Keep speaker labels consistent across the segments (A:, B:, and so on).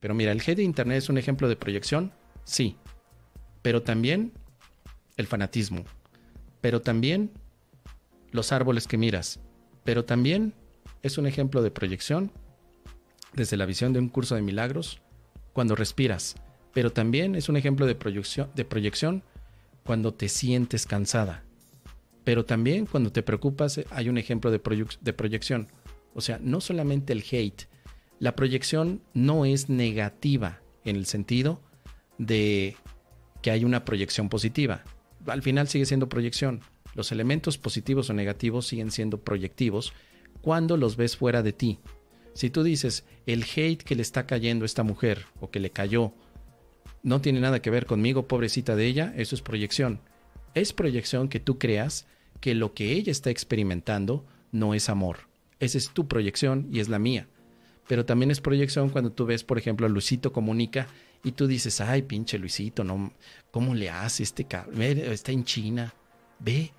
A: Pero mira, el hate de Internet es un ejemplo de proyección, sí. Pero también el fanatismo. Pero también los árboles que miras. Pero también es un ejemplo de proyección desde la visión de un curso de milagros cuando respiras. Pero también es un ejemplo de proyección, de proyección cuando te sientes cansada. Pero también cuando te preocupas hay un ejemplo de, de proyección. O sea, no solamente el hate, la proyección no es negativa en el sentido de que hay una proyección positiva. Al final sigue siendo proyección. Los elementos positivos o negativos siguen siendo proyectivos cuando los ves fuera de ti. Si tú dices, el hate que le está cayendo a esta mujer o que le cayó no tiene nada que ver conmigo, pobrecita de ella, eso es proyección. Es proyección que tú creas que lo que ella está experimentando no es amor. Esa es tu proyección y es la mía pero también es proyección cuando tú ves, por ejemplo, a Luisito comunica y tú dices, ay, pinche Luisito, no, ¿cómo le hace este cabrón? Está en China, ve.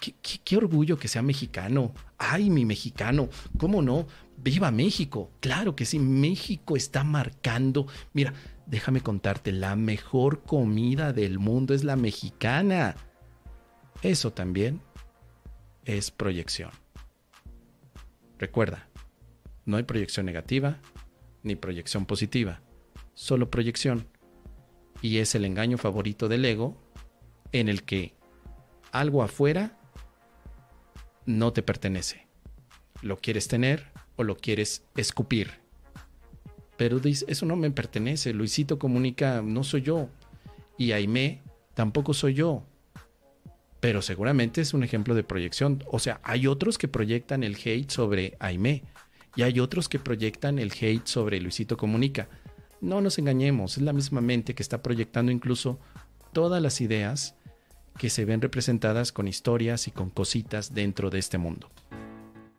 A: Qué, qué, orgullo que sea mexicano. Ay, mi mexicano, ¿cómo no? Viva México. Claro que sí, México está marcando. Mira, déjame contarte, la mejor comida del mundo es la mexicana. Eso también es proyección. Recuerda, no hay proyección negativa ni proyección positiva, solo proyección. Y es el engaño favorito del ego en el que algo afuera no te pertenece. Lo quieres tener o lo quieres escupir. Pero dice, eso no me pertenece. Luisito comunica, no soy yo. Y Aime tampoco soy yo. Pero seguramente es un ejemplo de proyección. O sea, hay otros que proyectan el hate sobre Aime y hay otros que proyectan el hate sobre Luisito Comunica. No nos engañemos, es la misma mente que está proyectando incluso todas las ideas que se ven representadas con historias y con cositas dentro de este mundo.